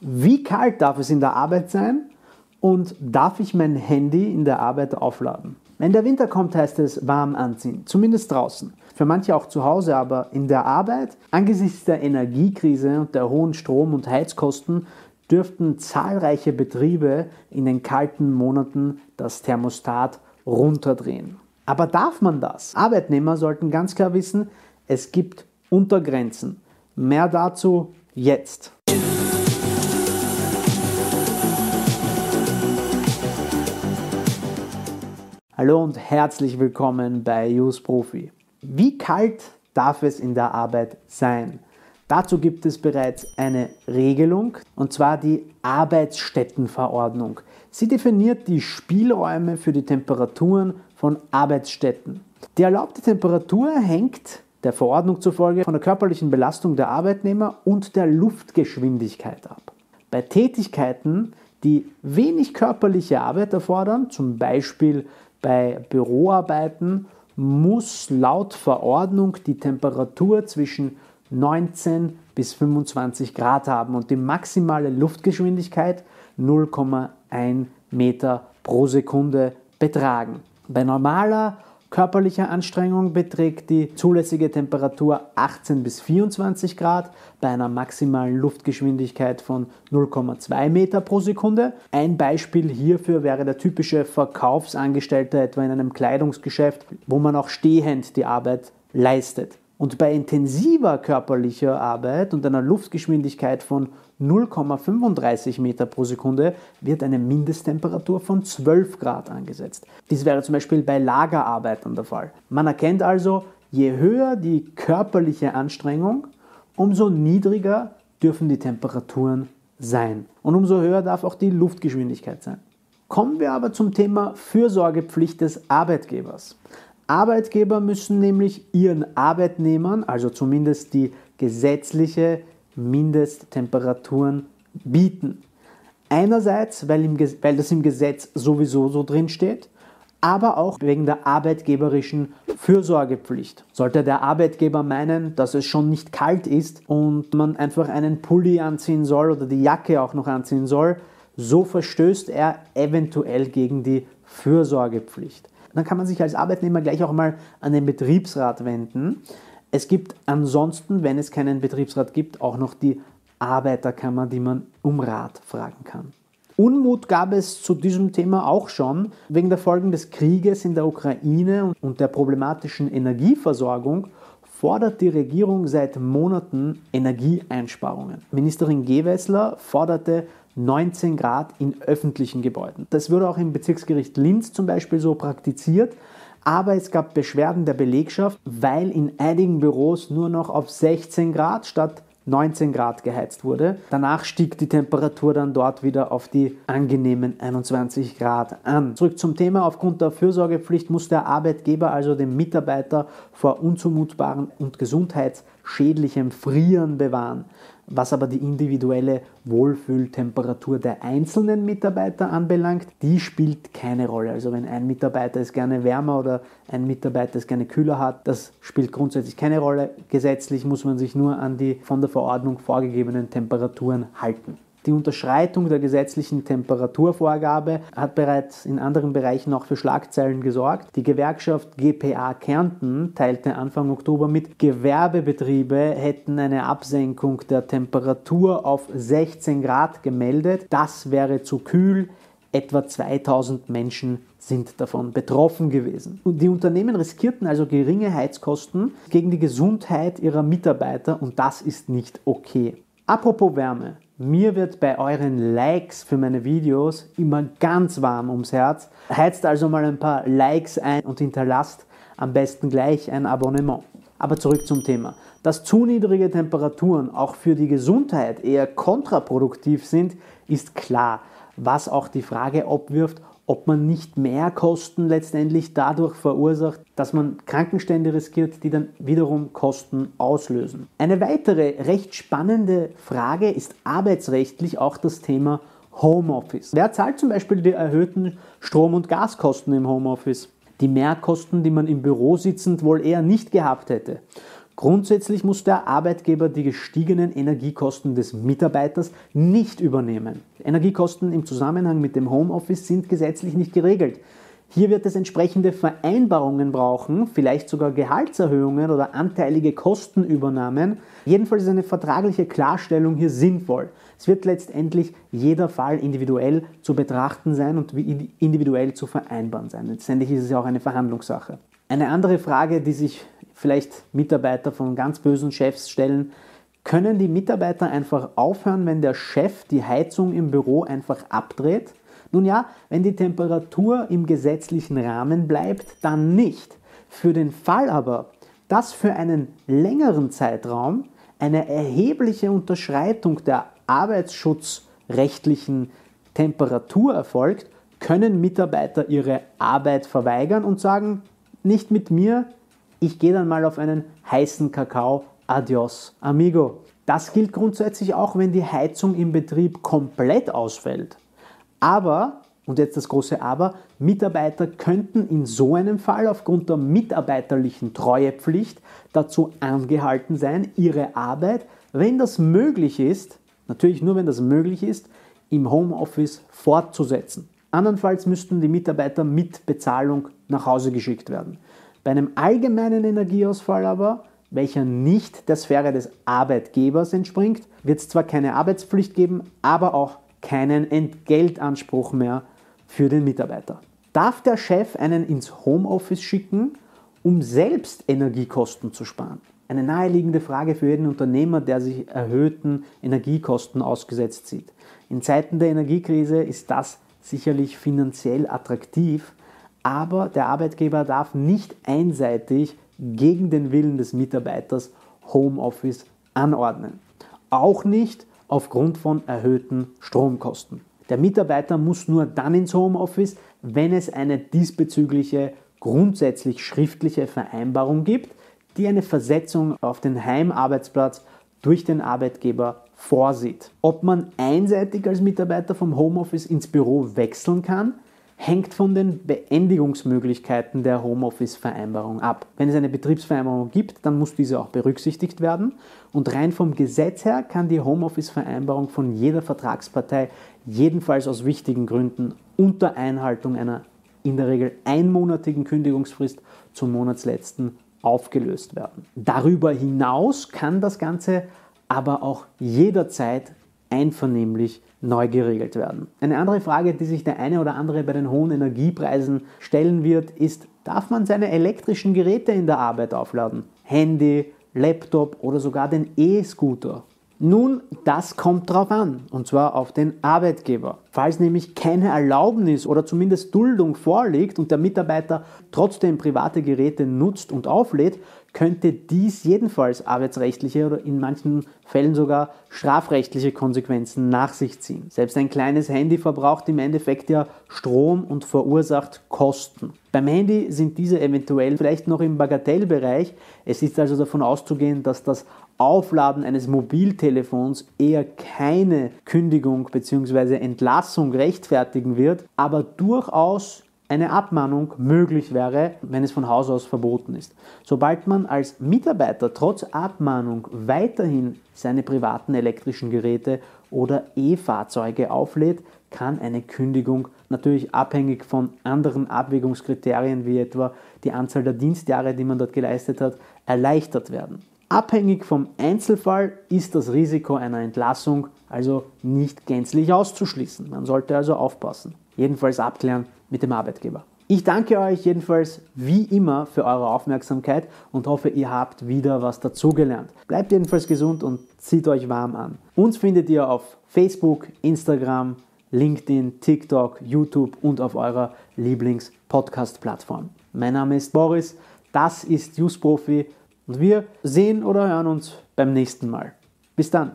Wie kalt darf es in der Arbeit sein und darf ich mein Handy in der Arbeit aufladen? Wenn der Winter kommt, heißt es warm anziehen, zumindest draußen. Für manche auch zu Hause, aber in der Arbeit, angesichts der Energiekrise und der hohen Strom- und Heizkosten, dürften zahlreiche Betriebe in den kalten Monaten das Thermostat runterdrehen. Aber darf man das? Arbeitnehmer sollten ganz klar wissen, es gibt Untergrenzen. Mehr dazu jetzt. Hallo und herzlich willkommen bei Use Profi. Wie kalt darf es in der Arbeit sein? Dazu gibt es bereits eine Regelung, und zwar die Arbeitsstättenverordnung. Sie definiert die Spielräume für die Temperaturen von Arbeitsstätten. Die erlaubte Temperatur hängt der Verordnung zufolge von der körperlichen Belastung der Arbeitnehmer und der Luftgeschwindigkeit ab. Bei Tätigkeiten, die wenig körperliche Arbeit erfordern, zum Beispiel bei Büroarbeiten, muss laut Verordnung die Temperatur zwischen 19 bis 25 Grad haben und die maximale Luftgeschwindigkeit 0,1 Meter pro Sekunde betragen. Bei normaler körperlicher Anstrengung beträgt die zulässige Temperatur 18 bis 24 Grad bei einer maximalen Luftgeschwindigkeit von 0,2 Meter pro Sekunde. Ein Beispiel hierfür wäre der typische Verkaufsangestellte etwa in einem Kleidungsgeschäft, wo man auch stehend die Arbeit leistet. Und bei intensiver körperlicher Arbeit und einer Luftgeschwindigkeit von 0,35 Meter pro Sekunde wird eine Mindesttemperatur von 12 Grad angesetzt. Dies wäre zum Beispiel bei Lagerarbeitern der Fall. Man erkennt also, je höher die körperliche Anstrengung, umso niedriger dürfen die Temperaturen sein. Und umso höher darf auch die Luftgeschwindigkeit sein. Kommen wir aber zum Thema Fürsorgepflicht des Arbeitgebers. Arbeitgeber müssen nämlich ihren Arbeitnehmern, also zumindest die gesetzliche Mindesttemperaturen bieten. Einerseits, weil, im, weil das im Gesetz sowieso so drin steht, aber auch wegen der arbeitgeberischen Fürsorgepflicht. Sollte der Arbeitgeber meinen, dass es schon nicht kalt ist und man einfach einen Pulli anziehen soll oder die Jacke auch noch anziehen soll, so verstößt er eventuell gegen die Fürsorgepflicht dann kann man sich als Arbeitnehmer gleich auch mal an den Betriebsrat wenden. Es gibt ansonsten, wenn es keinen Betriebsrat gibt, auch noch die Arbeiterkammer, die man um Rat fragen kann. Unmut gab es zu diesem Thema auch schon wegen der Folgen des Krieges in der Ukraine und der problematischen Energieversorgung fordert die Regierung seit Monaten Energieeinsparungen. Ministerin Gewessler forderte 19 Grad in öffentlichen Gebäuden. Das wurde auch im Bezirksgericht Linz zum Beispiel so praktiziert. Aber es gab Beschwerden der Belegschaft, weil in einigen Büros nur noch auf 16 Grad statt 19 Grad geheizt wurde. Danach stieg die Temperatur dann dort wieder auf die angenehmen 21 Grad an. Zurück zum Thema. Aufgrund der Fürsorgepflicht muss der Arbeitgeber also den Mitarbeiter vor unzumutbarem und gesundheitsschädlichem Frieren bewahren. Was aber die individuelle Wohlfühltemperatur der einzelnen Mitarbeiter anbelangt, die spielt keine Rolle. Also wenn ein Mitarbeiter es gerne wärmer oder ein Mitarbeiter es gerne kühler hat, das spielt grundsätzlich keine Rolle. Gesetzlich muss man sich nur an die von der Verordnung vorgegebenen Temperaturen halten. Die Unterschreitung der gesetzlichen Temperaturvorgabe hat bereits in anderen Bereichen auch für Schlagzeilen gesorgt. Die Gewerkschaft GPA Kärnten teilte Anfang Oktober mit, Gewerbebetriebe hätten eine Absenkung der Temperatur auf 16 Grad gemeldet. Das wäre zu kühl. Etwa 2000 Menschen sind davon betroffen gewesen. Und die Unternehmen riskierten also geringe Heizkosten gegen die Gesundheit ihrer Mitarbeiter und das ist nicht okay. Apropos Wärme. Mir wird bei euren Likes für meine Videos immer ganz warm ums Herz. Heizt also mal ein paar Likes ein und hinterlasst am besten gleich ein Abonnement. Aber zurück zum Thema. Dass zu niedrige Temperaturen auch für die Gesundheit eher kontraproduktiv sind, ist klar, was auch die Frage abwirft, ob man nicht mehr Kosten letztendlich dadurch verursacht, dass man Krankenstände riskiert, die dann wiederum Kosten auslösen. Eine weitere recht spannende Frage ist arbeitsrechtlich auch das Thema Homeoffice. Wer zahlt zum Beispiel die erhöhten Strom- und Gaskosten im Homeoffice? Die Mehrkosten, die man im Büro sitzend wohl eher nicht gehabt hätte. Grundsätzlich muss der Arbeitgeber die gestiegenen Energiekosten des Mitarbeiters nicht übernehmen. Energiekosten im Zusammenhang mit dem Homeoffice sind gesetzlich nicht geregelt. Hier wird es entsprechende Vereinbarungen brauchen, vielleicht sogar Gehaltserhöhungen oder anteilige Kostenübernahmen. Jedenfalls ist eine vertragliche Klarstellung hier sinnvoll. Es wird letztendlich jeder Fall individuell zu betrachten sein und individuell zu vereinbaren sein. Letztendlich ist es ja auch eine Verhandlungssache. Eine andere Frage, die sich vielleicht Mitarbeiter von ganz bösen Chefs stellen, können die Mitarbeiter einfach aufhören, wenn der Chef die Heizung im Büro einfach abdreht? Nun ja, wenn die Temperatur im gesetzlichen Rahmen bleibt, dann nicht. Für den Fall aber, dass für einen längeren Zeitraum eine erhebliche Unterschreitung der arbeitsschutzrechtlichen Temperatur erfolgt, können Mitarbeiter ihre Arbeit verweigern und sagen, nicht mit mir, ich gehe dann mal auf einen heißen Kakao, adios, amigo. Das gilt grundsätzlich auch, wenn die Heizung im Betrieb komplett ausfällt. Aber, und jetzt das große Aber, Mitarbeiter könnten in so einem Fall aufgrund der mitarbeiterlichen Treuepflicht dazu angehalten sein, ihre Arbeit, wenn das möglich ist, natürlich nur wenn das möglich ist, im Homeoffice fortzusetzen. Andernfalls müssten die Mitarbeiter mit Bezahlung nach Hause geschickt werden. Bei einem allgemeinen Energieausfall aber, welcher nicht der Sphäre des Arbeitgebers entspringt, wird es zwar keine Arbeitspflicht geben, aber auch keinen Entgeltanspruch mehr für den Mitarbeiter. Darf der Chef einen ins Homeoffice schicken, um selbst Energiekosten zu sparen? Eine naheliegende Frage für jeden Unternehmer, der sich erhöhten Energiekosten ausgesetzt sieht. In Zeiten der Energiekrise ist das sicherlich finanziell attraktiv, aber der Arbeitgeber darf nicht einseitig gegen den Willen des Mitarbeiters Homeoffice anordnen. Auch nicht aufgrund von erhöhten Stromkosten. Der Mitarbeiter muss nur dann ins Homeoffice, wenn es eine diesbezügliche grundsätzlich schriftliche Vereinbarung gibt, die eine Versetzung auf den Heimarbeitsplatz durch den Arbeitgeber vorsieht. Ob man einseitig als Mitarbeiter vom Homeoffice ins Büro wechseln kann, hängt von den Beendigungsmöglichkeiten der Homeoffice-Vereinbarung ab. Wenn es eine Betriebsvereinbarung gibt, dann muss diese auch berücksichtigt werden. Und rein vom Gesetz her kann die Homeoffice-Vereinbarung von jeder Vertragspartei jedenfalls aus wichtigen Gründen unter Einhaltung einer in der Regel einmonatigen Kündigungsfrist zum Monatsletzten aufgelöst werden. Darüber hinaus kann das Ganze aber auch jederzeit einvernehmlich neu geregelt werden. Eine andere Frage, die sich der eine oder andere bei den hohen Energiepreisen stellen wird, ist, darf man seine elektrischen Geräte in der Arbeit aufladen? Handy, Laptop oder sogar den E-Scooter? Nun, das kommt drauf an, und zwar auf den Arbeitgeber. Falls nämlich keine Erlaubnis oder zumindest Duldung vorliegt und der Mitarbeiter trotzdem private Geräte nutzt und auflädt, könnte dies jedenfalls arbeitsrechtliche oder in manchen Fällen sogar strafrechtliche Konsequenzen nach sich ziehen. Selbst ein kleines Handy verbraucht im Endeffekt ja Strom und verursacht Kosten. Beim Handy sind diese eventuell vielleicht noch im Bagatellbereich. Es ist also davon auszugehen, dass das Aufladen eines Mobiltelefons eher keine Kündigung bzw. Entlassung rechtfertigen wird, aber durchaus eine Abmahnung möglich wäre, wenn es von Haus aus verboten ist. Sobald man als Mitarbeiter trotz Abmahnung weiterhin seine privaten elektrischen Geräte oder E-Fahrzeuge auflädt, kann eine Kündigung natürlich abhängig von anderen Abwägungskriterien wie etwa die Anzahl der Dienstjahre, die man dort geleistet hat, erleichtert werden. Abhängig vom Einzelfall ist das Risiko einer Entlassung also nicht gänzlich auszuschließen. Man sollte also aufpassen. Jedenfalls abklären mit dem Arbeitgeber. Ich danke euch jedenfalls wie immer für eure Aufmerksamkeit und hoffe, ihr habt wieder was dazugelernt. Bleibt jedenfalls gesund und zieht euch warm an. Uns findet ihr auf Facebook, Instagram, LinkedIn, TikTok, YouTube und auf eurer Lieblings-Podcast-Plattform. Mein Name ist Boris, das ist Just Profi und wir sehen oder hören uns beim nächsten Mal. Bis dann.